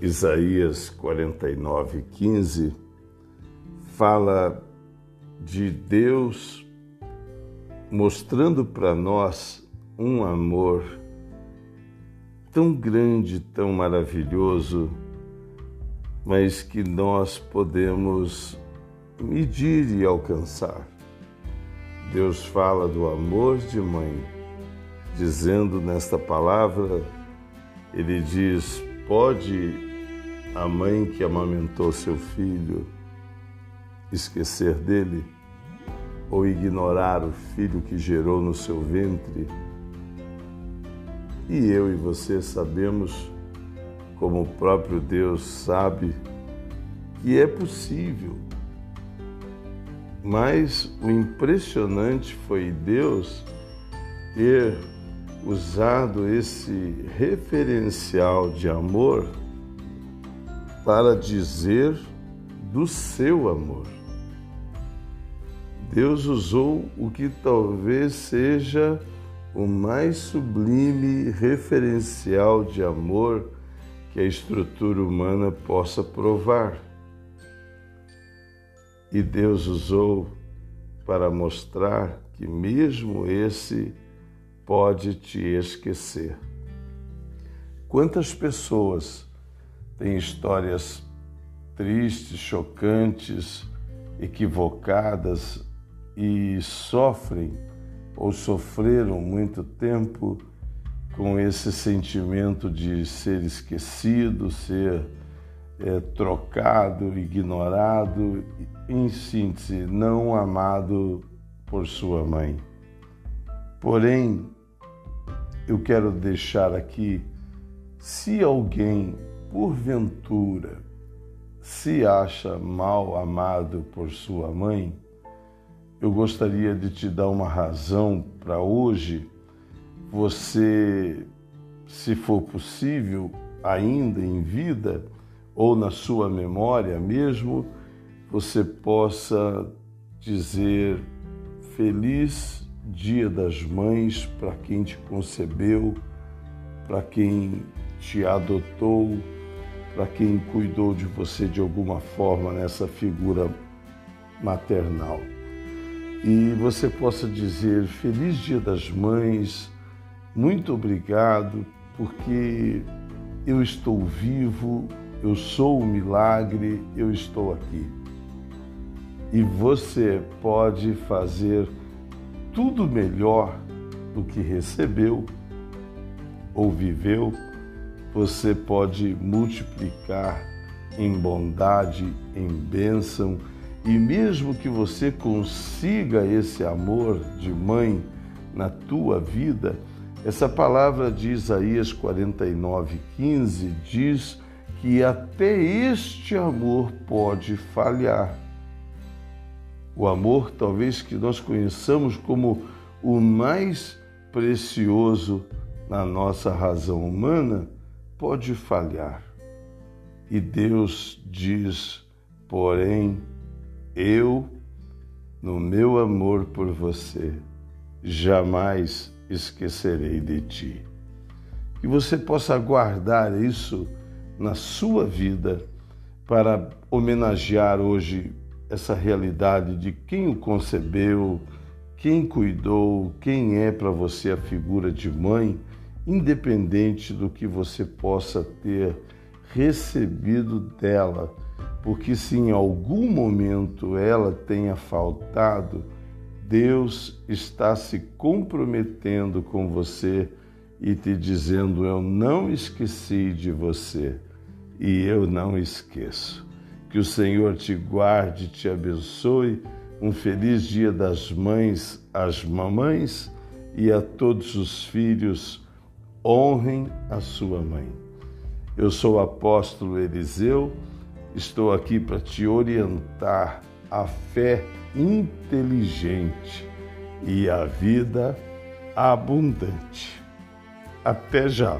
Isaías 49, 15 fala de Deus mostrando para nós um amor tão grande, tão maravilhoso, mas que nós podemos medir e alcançar. Deus fala do amor de mãe, dizendo nesta palavra, ele diz: pode a mãe que amamentou seu filho esquecer dele ou ignorar o filho que gerou no seu ventre? E eu e você sabemos, como o próprio Deus sabe, que é possível. Mas o impressionante foi Deus ter usado esse referencial de amor para dizer do seu amor. Deus usou o que talvez seja o mais sublime referencial de amor que a estrutura humana possa provar. E Deus usou para mostrar que mesmo esse pode te esquecer. Quantas pessoas têm histórias tristes, chocantes, equivocadas e sofrem ou sofreram muito tempo com esse sentimento de ser esquecido, ser é, trocado, ignorado, em síntese, não amado por sua mãe. Porém, eu quero deixar aqui, se alguém, porventura, se acha mal amado por sua mãe, eu gostaria de te dar uma razão para hoje. Você, se for possível, ainda em vida ou na sua memória mesmo, você possa dizer feliz Dia das Mães para quem te concebeu, para quem te adotou, para quem cuidou de você de alguma forma nessa figura maternal e você possa dizer Feliz Dia das Mães, muito obrigado, porque eu estou vivo, eu sou o milagre, eu estou aqui. E você pode fazer tudo melhor do que recebeu ou viveu, você pode multiplicar em bondade, em bênção e mesmo que você consiga esse amor de mãe na tua vida, essa palavra de Isaías 49, 15 diz que até este amor pode falhar. O amor, talvez que nós conheçamos como o mais precioso na nossa razão humana, pode falhar. E Deus diz, porém, eu, no meu amor por você, jamais esquecerei de ti. Que você possa guardar isso na sua vida para homenagear hoje essa realidade de quem o concebeu, quem cuidou, quem é para você a figura de mãe, independente do que você possa ter recebido dela porque se em algum momento ela tenha faltado, Deus está se comprometendo com você e te dizendo: Eu não esqueci de você e eu não esqueço. Que o Senhor te guarde, te abençoe. Um feliz dia das mães às mamães e a todos os filhos. Honrem a sua mãe. Eu sou o apóstolo Eliseu Estou aqui para te orientar a fé inteligente e a vida abundante. Até já!